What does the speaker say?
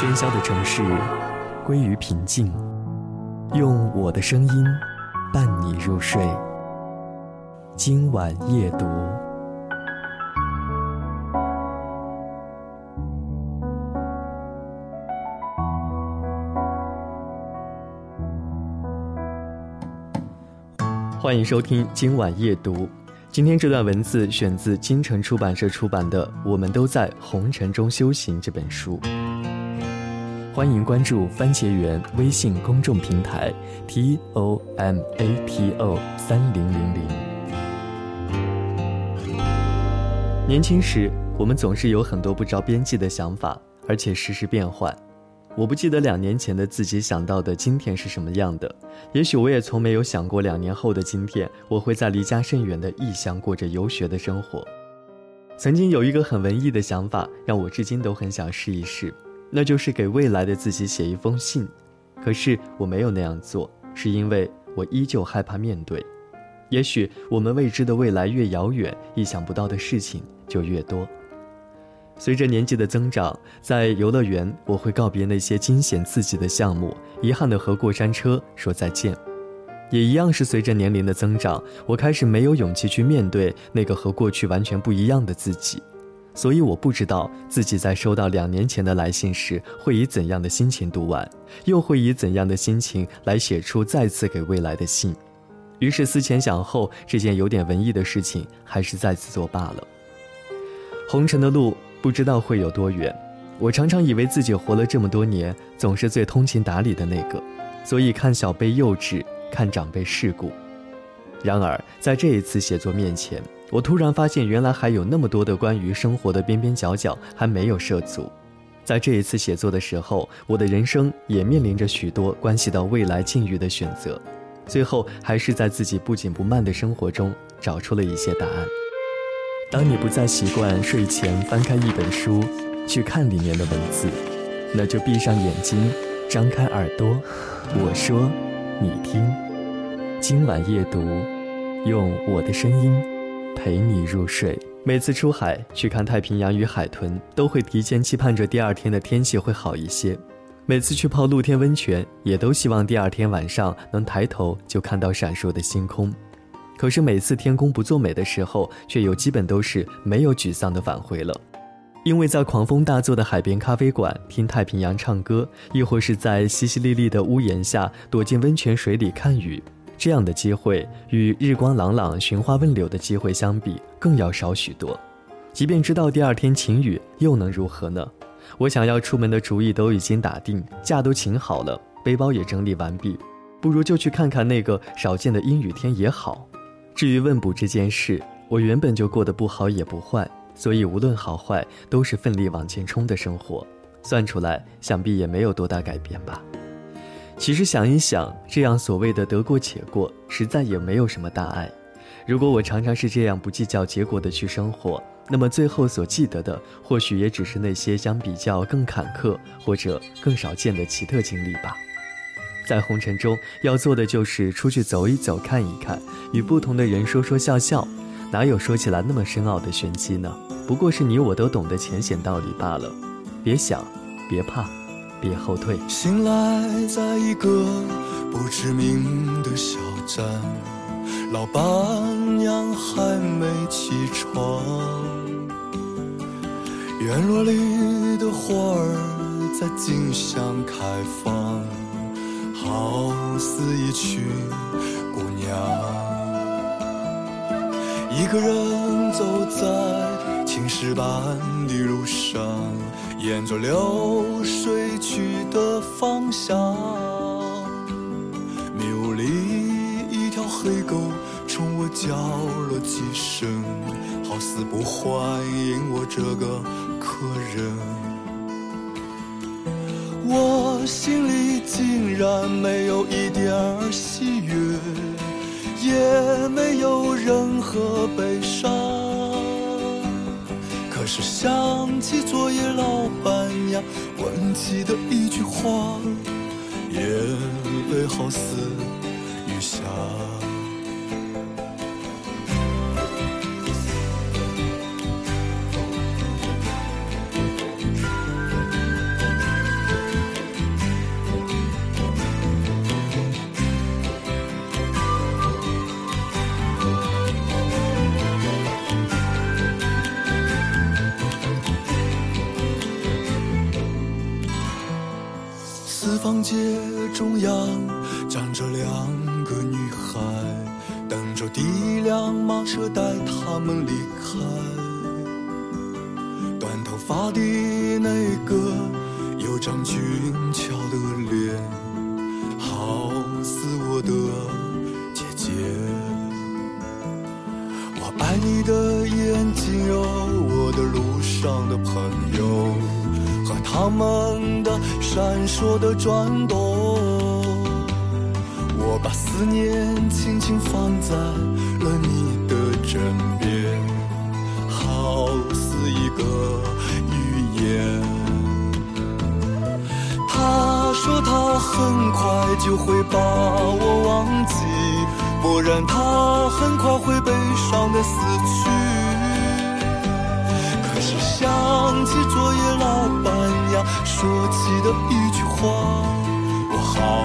喧嚣的城市归于平静，用我的声音伴你入睡。今晚夜读，欢迎收听今晚夜读。今天这段文字选自金城出版社出版的《我们都在红尘中修行》这本书。欢迎关注番茄园微信公众平台 t o m a t o 三零零零。年轻时，我们总是有很多不着边际的想法，而且时时变换。我不记得两年前的自己想到的今天是什么样的，也许我也从没有想过两年后的今天，我会在离家甚远的异乡过着游学的生活。曾经有一个很文艺的想法，让我至今都很想试一试，那就是给未来的自己写一封信。可是我没有那样做，是因为我依旧害怕面对。也许我们未知的未来越遥远，意想不到的事情就越多。随着年纪的增长，在游乐园，我会告别那些惊险刺激的项目，遗憾的和过山车说再见。也一样是随着年龄的增长，我开始没有勇气去面对那个和过去完全不一样的自己。所以我不知道自己在收到两年前的来信时，会以怎样的心情读完，又会以怎样的心情来写出再次给未来的信。于是思前想后，这件有点文艺的事情还是再次作罢了。红尘的路。不知道会有多远，我常常以为自己活了这么多年，总是最通情达理的那个，所以看小辈幼稚，看长辈世故。然而，在这一次写作面前，我突然发现，原来还有那么多的关于生活的边边角角还没有涉足。在这一次写作的时候，我的人生也面临着许多关系到未来境遇的选择，最后还是在自己不紧不慢的生活中找出了一些答案。当你不再习惯睡前翻开一本书去看里面的文字，那就闭上眼睛，张开耳朵，我说，你听。今晚夜读，用我的声音陪你入睡。每次出海去看太平洋与海豚，都会提前期盼着第二天的天气会好一些。每次去泡露天温泉，也都希望第二天晚上能抬头就看到闪烁的星空。可是每次天公不作美的时候，却又基本都是没有沮丧的返回了，因为在狂风大作的海边咖啡馆听太平洋唱歌，亦或是在淅淅沥沥的屋檐下躲进温泉水里看雨，这样的机会与日光朗朗寻花问柳的机会相比，更要少许多。即便知道第二天晴雨，又能如何呢？我想要出门的主意都已经打定，假都请好了，背包也整理完毕，不如就去看看那个少见的阴雨天也好。至于问卜这件事，我原本就过得不好也不坏，所以无论好坏，都是奋力往前冲的生活。算出来，想必也没有多大改变吧。其实想一想，这样所谓的得过且过，实在也没有什么大碍。如果我常常是这样不计较结果的去生活，那么最后所记得的，或许也只是那些相比较更坎坷或者更少见的奇特经历吧。在红尘中，要做的就是出去走一走、看一看，与不同的人说说笑笑，哪有说起来那么深奥的玄机呢？不过是你我都懂的浅显道理罢了。别想，别怕，别后退。醒来在一个不知名的小站，老板娘还没起床，院落里的花儿在竞相开放。好似一群姑娘，一个人走在青石板的路上，沿着流水去的方向。迷雾里，一条黑狗冲我叫了几声，好似不欢迎我这个客人。我心里竟然没有一点儿喜悦，也没有任何悲想起昨夜老板娘问起的一句话，眼泪好似雨下。方街中央站着两个女孩，等着第一辆马车带她们离开。短头发的那个有张俊俏的脸，好似我的姐姐。我爱你的眼睛哟，我的路上的朋友。和他们的闪烁的转动，我把思念轻轻放在了你的枕边，好似一个语言。他说他很快就会把我忘记，不然他很快会悲伤的死去。可是想。说起的一句话，我好